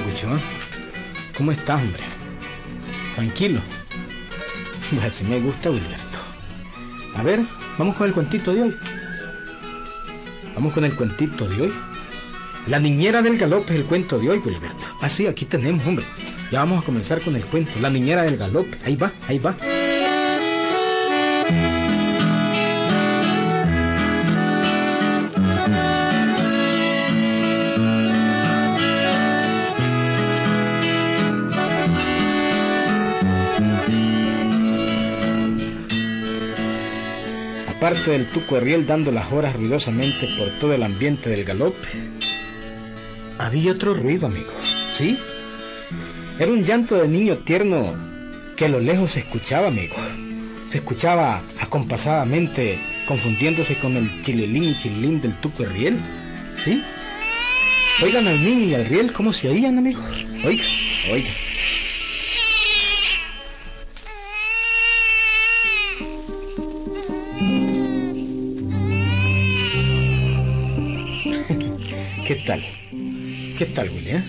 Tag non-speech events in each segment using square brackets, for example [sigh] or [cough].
tal? ¿Cómo estás, hombre? Tranquilo. [laughs] Así me gusta, Wilberto. A ver, vamos con el cuentito de hoy. Vamos con el cuentito de hoy. La niñera del galope es el cuento de hoy, Wilberto. Ah, sí, aquí tenemos, hombre. Ya vamos a comenzar con el cuento. La niñera del galope. Ahí va, ahí va. Aparte del tuco Riel dando las horas ruidosamente por todo el ambiente del galope, había otro ruido, amigo. ¿Sí? Era un llanto de niño tierno que a lo lejos se escuchaba, amigo. Se escuchaba acompasadamente, confundiéndose con el chilelín y chilín del tuco Riel. ¿Sí? Oigan al niño y al riel cómo se oían, amigos. Oigan, oigan. ¿Qué tal? ¿Qué tal, William?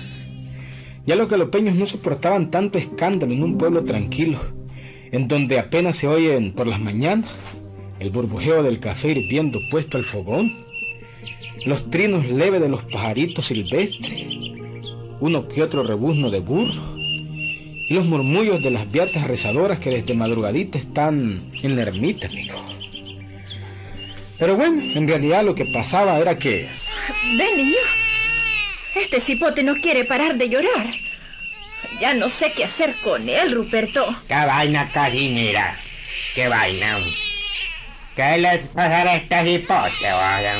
Ya los galopeños no soportaban tanto escándalo en un pueblo tranquilo, en donde apenas se oyen por las mañanas el burbujeo del café hirviendo puesto al fogón, los trinos leves de los pajaritos silvestres, uno que otro rebuzno de burro, y los murmullos de las beatas rezadoras que desde madrugadita están en la ermita, amigo. Pero bueno, en realidad lo que pasaba era que Ven, niño. Este cipote no quiere parar de llorar. Ya no sé qué hacer con él, Ruperto. ¿Qué vaina, Casimira? ¿Qué vaina? ¿Qué les pasará a este cipote, vaya?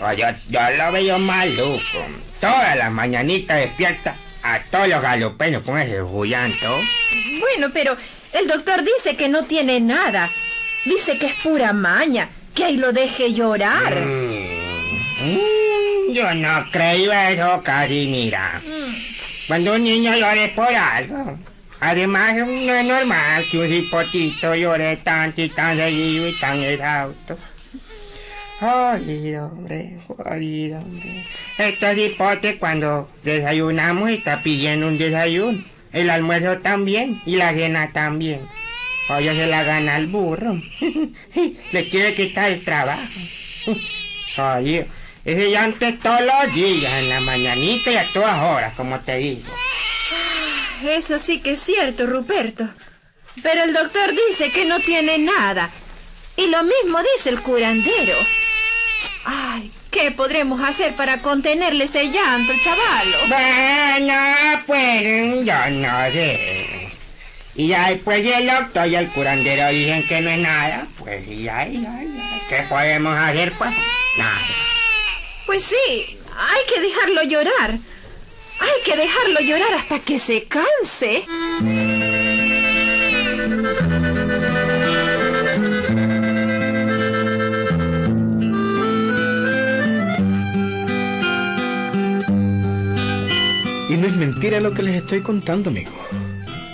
Oh, yo, yo lo veo maluco. Todas las mañanitas despierta a todos los galopeños con ese bullanto. Bueno, pero el doctor dice que no tiene nada. Dice que es pura maña, que ahí lo deje llorar. Mm, yo no creo eso, Casimira. Cuando un niño llore por algo. Además, no es normal que un cipotito llore tanto y tan seguido y tan exhausto. Jodido, hombre, jodido, hombre. Estos cipotes cuando desayunamos está pidiendo un desayuno. El almuerzo también y la cena también. Oye, se la gana al burro. [laughs] Le quiere quitar el trabajo. [laughs] Jodido. Ese llanto es todos los días, en la mañanita y a todas horas, como te digo. Eso sí que es cierto, Ruperto. Pero el doctor dice que no tiene nada. Y lo mismo dice el curandero. Ay, ¿qué podremos hacer para contenerle ese llanto, chavalo? Bueno, pues yo no sé. Y ahí pues el doctor y el curandero dicen que no es nada. Pues y ahí, ahí, ahí. ¿Qué podemos hacer pues? Nada. Pues sí, hay que dejarlo llorar. Hay que dejarlo llorar hasta que se canse. Y no es mentira lo que les estoy contando, amigo.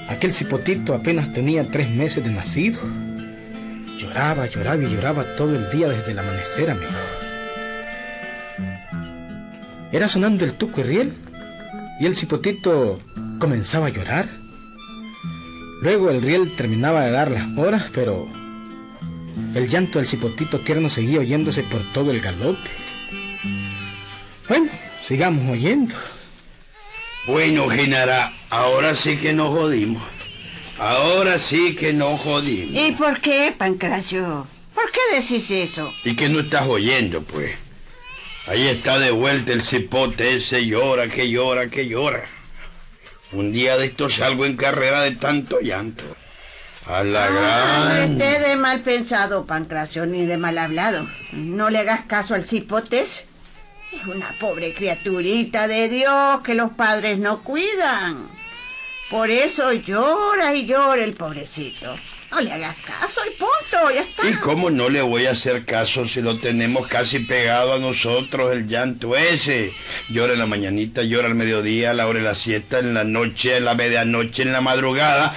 Aquel cipotito apenas tenía tres meses de nacido. Lloraba, lloraba y lloraba todo el día desde el amanecer, amigo. Era sonando el tuco y riel y el cipotito comenzaba a llorar. Luego el riel terminaba de dar las horas, pero el llanto del cipotito tierno seguía oyéndose por todo el galope. Bueno, sigamos oyendo. Bueno, Genara, ahora sí que nos jodimos. Ahora sí que nos jodimos. ¿Y por qué, Pancracio? ¿Por qué decís eso? ¿Y que no estás oyendo, pues? Ahí está de vuelta el cipote ese, llora, que llora, que llora. Un día de esto salgo en carrera de tanto llanto. A la gran... esté de mal pensado, Pancracio, ni de mal hablado. No le hagas caso al cipotes. Es una pobre criaturita de Dios que los padres no cuidan. Por eso llora y llora el pobrecito. No le hagas caso y punto, ya está. ¿Y cómo no le voy a hacer caso si lo tenemos casi pegado a nosotros, el llanto ese? Llora en la mañanita, llora al mediodía, a la hora de la siesta, en la noche, en la medianoche, en la madrugada.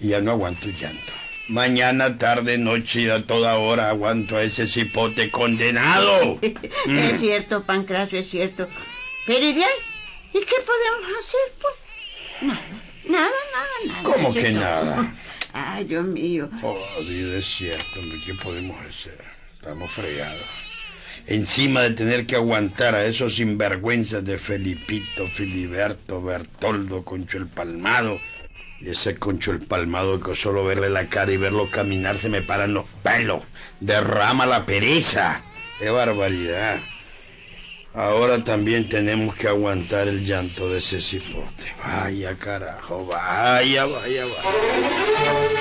Y ya no aguanto el llanto. Mañana, tarde, noche y a toda hora aguanto a ese cipote condenado. [laughs] Es cierto, Pancracio, es cierto. Pero ¿y de ahí? ¿Y qué podemos hacer, pues? Nada, nada, nada, nada. ¿Cómo que todo. nada? Ay, Dios mío. Oh, Dios, es cierto, ¿qué podemos hacer? Estamos fregados. Encima de tener que aguantar a esos sinvergüenzas de Felipito, Filiberto, Bertoldo, Concho el Palmado. Y ese Concho el Palmado que solo verle la cara y verlo caminar se me paran los pelos. Derrama la pereza. ¡Qué barbaridad! Ahora también tenemos que aguantar el llanto de ese cipote. Vaya carajo, vaya, vaya, vaya.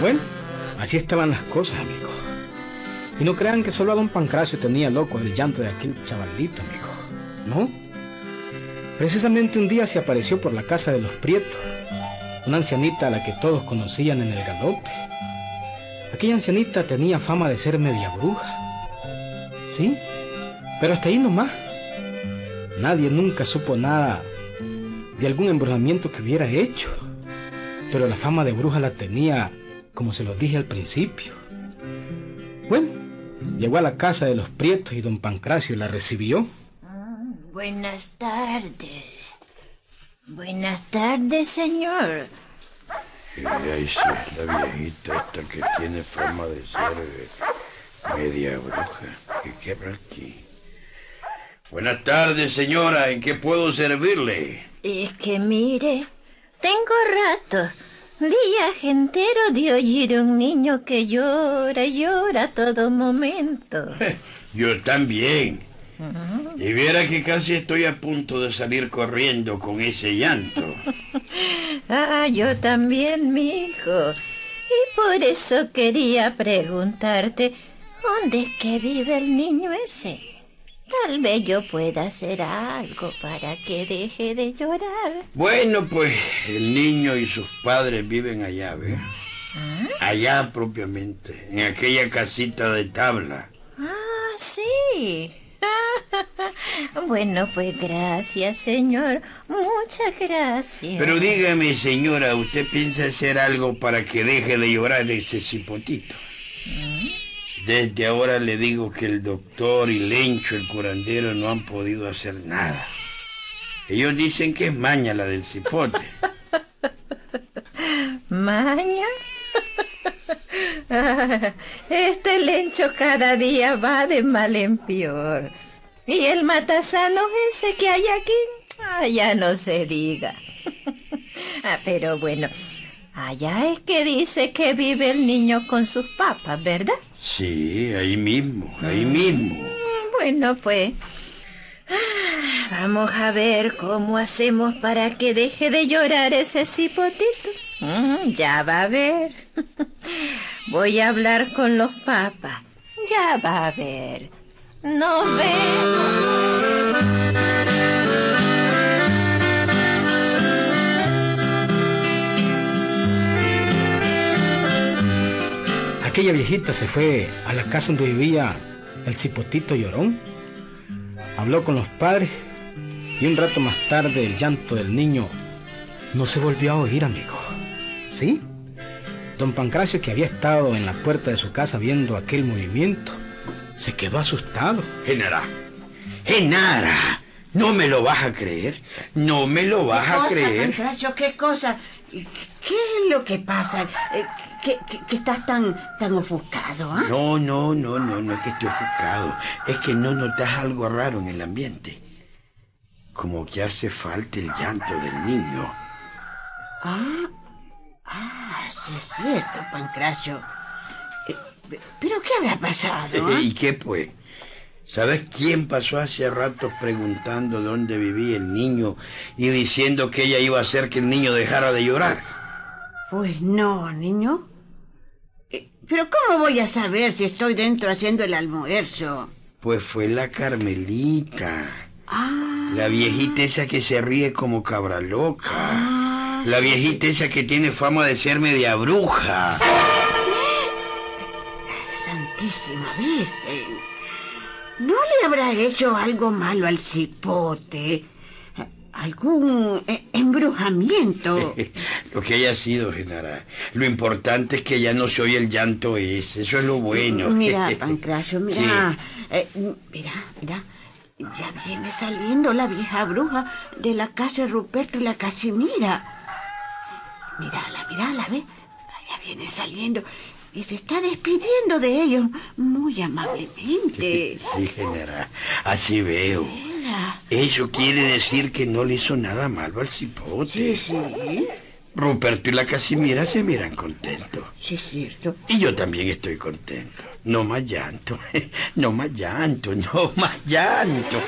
Bueno, así estaban las cosas, amigo. Y no crean que solo a don Pancracio tenía loco el llanto de aquel chavalito, amigo. ¿No? Precisamente un día se apareció por la casa de los Prietos, una ancianita a la que todos conocían en el galope. Aquella ancianita tenía fama de ser media bruja. ¿Sí? Pero hasta ahí nomás. Nadie nunca supo nada de algún embrujamiento que hubiera hecho. Pero la fama de bruja la tenía, como se lo dije al principio. Bueno, llegó a la casa de los Prietos y don Pancracio la recibió. Buenas tardes. Buenas tardes, señor. Y ahí sí, la viejita esta que tiene fama de ser eh, media bruja. ¿Qué quebra aquí? Buenas tardes, señora. ¿En qué puedo servirle? Es que mire, tengo rato, días enteros de oír un niño que llora, llora a todo momento. [laughs] Yo también. Y viera que casi estoy a punto de salir corriendo con ese llanto. [laughs] Ah, yo también, mi hijo. Y por eso quería preguntarte, ¿dónde es que vive el niño ese? Tal vez yo pueda hacer algo para que deje de llorar. Bueno, pues el niño y sus padres viven allá, ¿ve? Allá propiamente, en aquella casita de tabla. Ah, sí. [laughs] Bueno, pues gracias, señor. Muchas gracias. Pero dígame, señora, ¿usted piensa hacer algo para que deje de llorar ese cipotito? Desde ahora le digo que el doctor y Lencho, el curandero, no han podido hacer nada. Ellos dicen que es maña la del cipote. [laughs] ¿Maña? [laughs] Este lencho cada día va de mal en peor. Y el matasano ese que hay aquí, ah, ya no se diga. [laughs] Ah, pero bueno, allá es que dice que vive el niño con sus papas, ¿verdad? Sí, ahí mismo, ahí mismo. Bueno, pues. ah, Vamos a ver cómo hacemos para que deje de llorar ese cipotito. Mm, ya va a ver. [laughs] Voy a hablar con los papas. Ya va a ver. Nos vemos. Aquella viejita se fue a la casa donde vivía el cipotito llorón. Habló con los padres y un rato más tarde el llanto del niño no se volvió a oír, amigo. ¿Sí? Don Pancracio, que había estado en la puerta de su casa viendo aquel movimiento, se quedó asustado. Genara, Genara, ¿no me lo vas a creer? ¿No me lo vas ¿Qué a creer? Pancracio, ¿Qué cosa? ¿Qué es lo que pasa? Eh, ¿Qué, qué- qué estás tan, tan ofuscado, ah? No, no, no, no, no es que esté ofuscado. Es que no notas algo raro en el ambiente. Como que hace falta el llanto del niño. Ah, ah, sí es cierto, Pancracio. Eh, pe- ¿Pero qué habrá pasado? [laughs] ah? ¿Y qué pues? ¿Sabes quién pasó hace rato preguntando dónde vivía el niño y diciendo que ella iba a hacer que el niño dejara de llorar? Pues no, niño. Eh, ¿Pero cómo voy a saber si estoy dentro haciendo el almuerzo? Pues fue la Carmelita. Ah, La viejita esa que se ríe como cabra loca. La viejita esa que tiene fama de ser media bruja. Santísima Virgen. ¿No le habrá hecho algo malo al cipote? ¿Algún eh, embrujamiento? [laughs] lo que haya sido, Genara. Lo importante es que ya no se oye el llanto ese. Eso es lo bueno. Mira, [laughs] Pancracio, mira. Eh, mira, mira. Ya viene saliendo la vieja bruja de la casa de Ruperto y la Casimira. Mírala, mírala, ¿ve? Ya viene saliendo y se está despidiendo de ellos muy amablemente. [laughs] Sí, general, así veo. Eso quiere decir que no le hizo nada malo al cipote. Sí, sí. Ruperto y la Casimira se miran contentos. Sí, es cierto. Y yo también estoy contento. No más llanto, [laughs] no más llanto, no más llanto.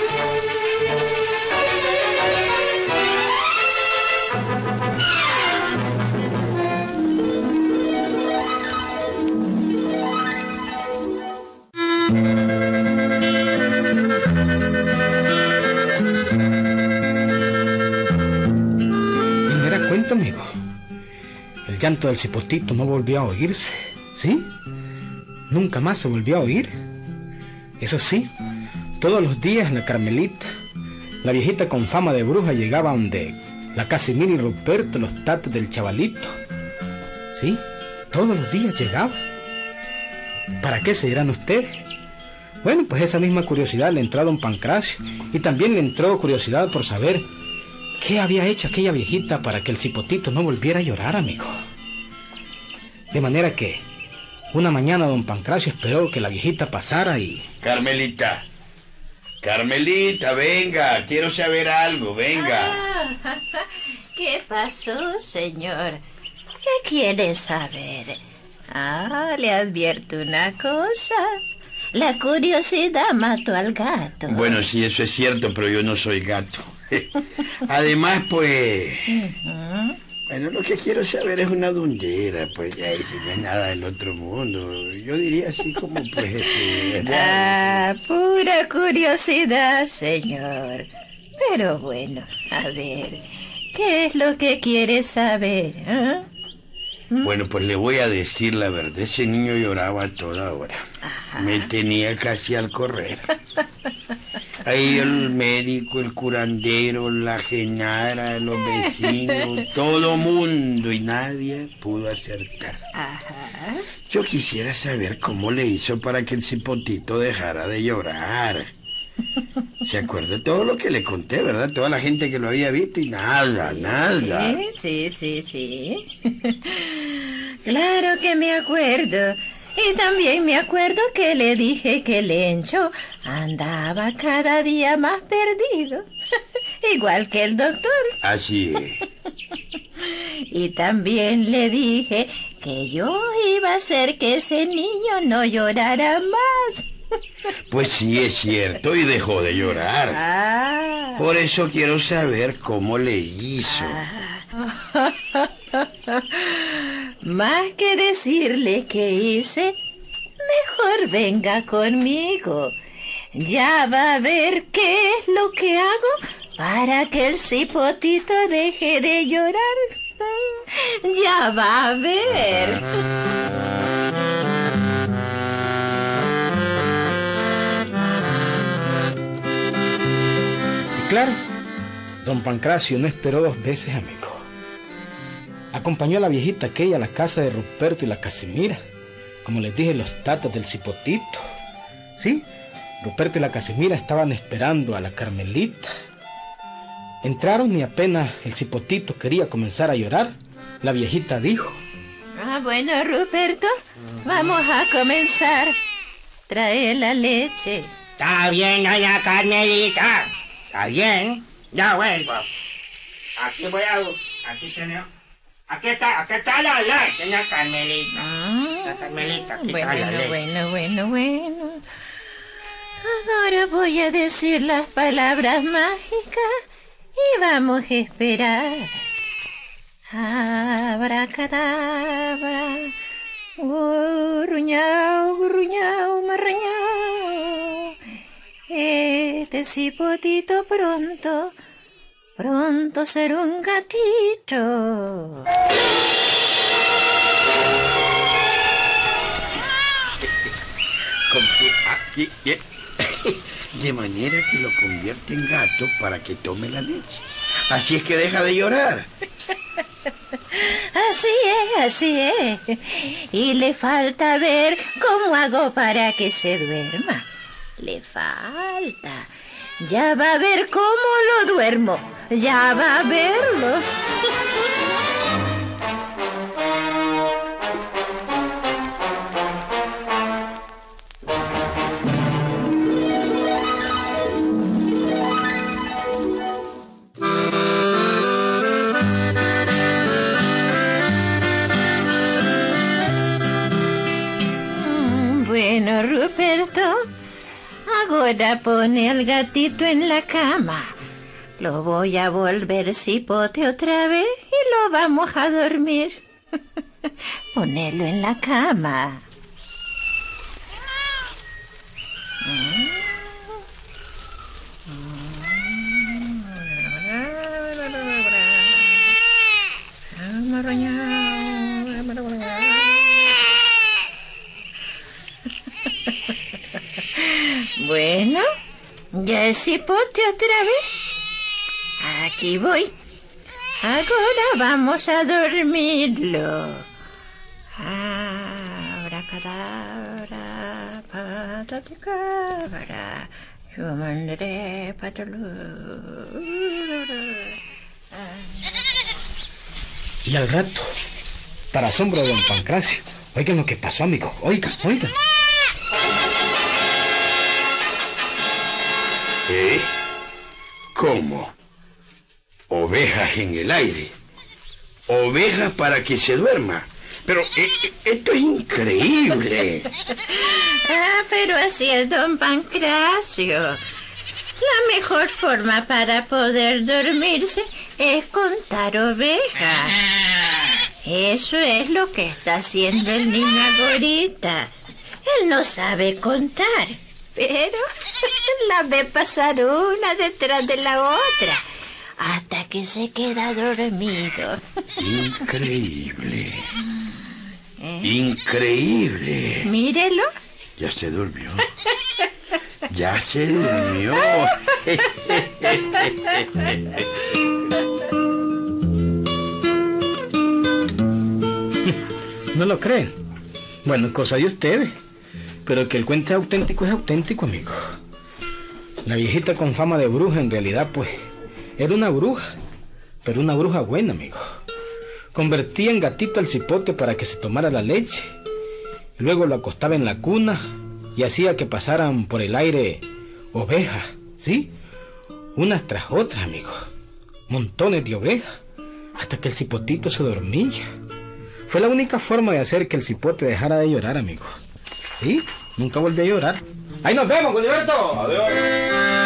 El llanto del cipotito no volvió a oírse, ¿sí? Nunca más se volvió a oír. Eso sí, todos los días la Carmelita, la viejita con fama de bruja, llegaba donde la Casimira y Ruperto, los tatos del chavalito. ¿Sí? Todos los días llegaba. ¿Para qué se dirán ustedes? Bueno, pues esa misma curiosidad le entró a don Pancracio y también le entró curiosidad por saber qué había hecho aquella viejita para que el cipotito no volviera a llorar, amigo. De manera que una mañana don Pancracio esperó que la viejita pasara y... Carmelita, Carmelita, venga, quiero saber algo, venga. Ah, [laughs] ¿Qué pasó, señor? ¿Qué quiere saber? Ah, le advierto una cosa. La curiosidad mató al gato. Bueno, sí, eso es cierto, pero yo no soy gato. [laughs] Además, pues... Bueno, lo que quiero saber es una dundera, pues ya, y si no es nada del otro mundo. Yo diría así como, pues, este... [laughs] Ah, pura curiosidad, señor. Pero bueno, a ver, ¿qué es lo que quiere saber? ah? Bueno, pues le voy a decir la verdad. Ese niño lloraba a toda hora. Me tenía casi al correr. [laughs] Ahí el médico, el curandero, la genara, los vecinos, [laughs] todo mundo y nadie pudo acertar. Ajá. Yo quisiera saber cómo le hizo para que el cipotito dejara de llorar. ¿Se acuerda todo lo que le conté, verdad? Toda la gente que lo había visto y nada, nada. Sí, sí, sí, sí. [laughs] claro que me acuerdo. Y también me acuerdo que le dije que Lencho andaba cada día más perdido. [laughs] Igual que el doctor. Así es. Y también le dije que yo iba a hacer que ese niño no llorara más. [laughs] Pues sí, es cierto, y dejó de llorar. Ah. Por eso quiero saber cómo le hizo. [laughs] Más que decirle qué hice, mejor venga conmigo. Ya va a ver qué es lo que hago para que el cipotito deje de llorar. [laughs] Ya va a ver. Claro, don Pancracio no esperó dos veces, amigo. Acompañó a la viejita aquella a la casa de Ruperto y la Casimira, como les dije, los tatas del cipotito. Sí, Ruperto y la Casimira estaban esperando a la Carmelita. Entraron y apenas el cipotito quería comenzar a llorar, la viejita dijo, Ah, bueno, Ruperto, vamos a comenzar. Trae la leche. Está bien, doña Carmelita. Está bien. Ya vuelvo. Aquí voy a... Aquí tenemos... Aquí está, aquí está la leche, doña Carmelita. La Carmelita, aquí Bueno, está la bueno, bueno, bueno. Ahora voy a decir las palabras mágicas y vamos a esperar. Abracadabra, gurruñao, gurruñao, marrañao. Este cipotito pronto, pronto será un gatito. Eh, [coughs] de manera que lo convierte en gato para que tome la leche. Así es que deja de llorar. Así es, así es. Y le falta ver cómo hago para que se duerma. Le falta. Ya va a ver cómo lo duermo. Ya va a verlo. Bueno, Ruperto, ahora pone al gatito en la cama. Lo voy a volver cipote otra vez y lo vamos a dormir. [laughs] Ponelo en la cama. [laughs] Bueno, ya es cipote otra vez. Aquí voy. Ahora vamos a dormirlo. Ahora cadabra, pataticabra, yumandere patalu. Y al rato, para asombro de don Pancracio, oigan lo que pasó, amigo. Oigan, oigan. ¿Eh? ¿Cómo? Ovejas en el aire. Ovejas para que se duerma. Pero eh, eh, esto es increíble. [laughs] Ah, pero así es don Pancracio. La mejor forma para poder dormirse es contar ovejas. Eso es lo que está haciendo el niño ahorita. Él no sabe contar, pero [laughs] la ve pasar una detrás de la otra hasta que se queda dormido. Increíble. Increíble. Mírelo. Ya se durmió. Ya se durmió. ¿No lo creen? Bueno, cosa de ustedes. Pero que el cuento es auténtico es auténtico, amigo. La viejita con fama de bruja, en realidad, pues, era una bruja. Pero una bruja buena, amigo. Convertía en gatito al cipote para que se tomara la leche. Luego lo acostaba en la cuna y hacía que pasaran por el aire ovejas, ¿sí? Unas tras otras, amigo. Montones de ovejas. Hasta que el cipotito se dormía. Fue la única forma de hacer que el cipote dejara de llorar, amigo. ¿Sí? Nunca volvió a llorar. ¡Ahí nos vemos, Gilberto! Adiós.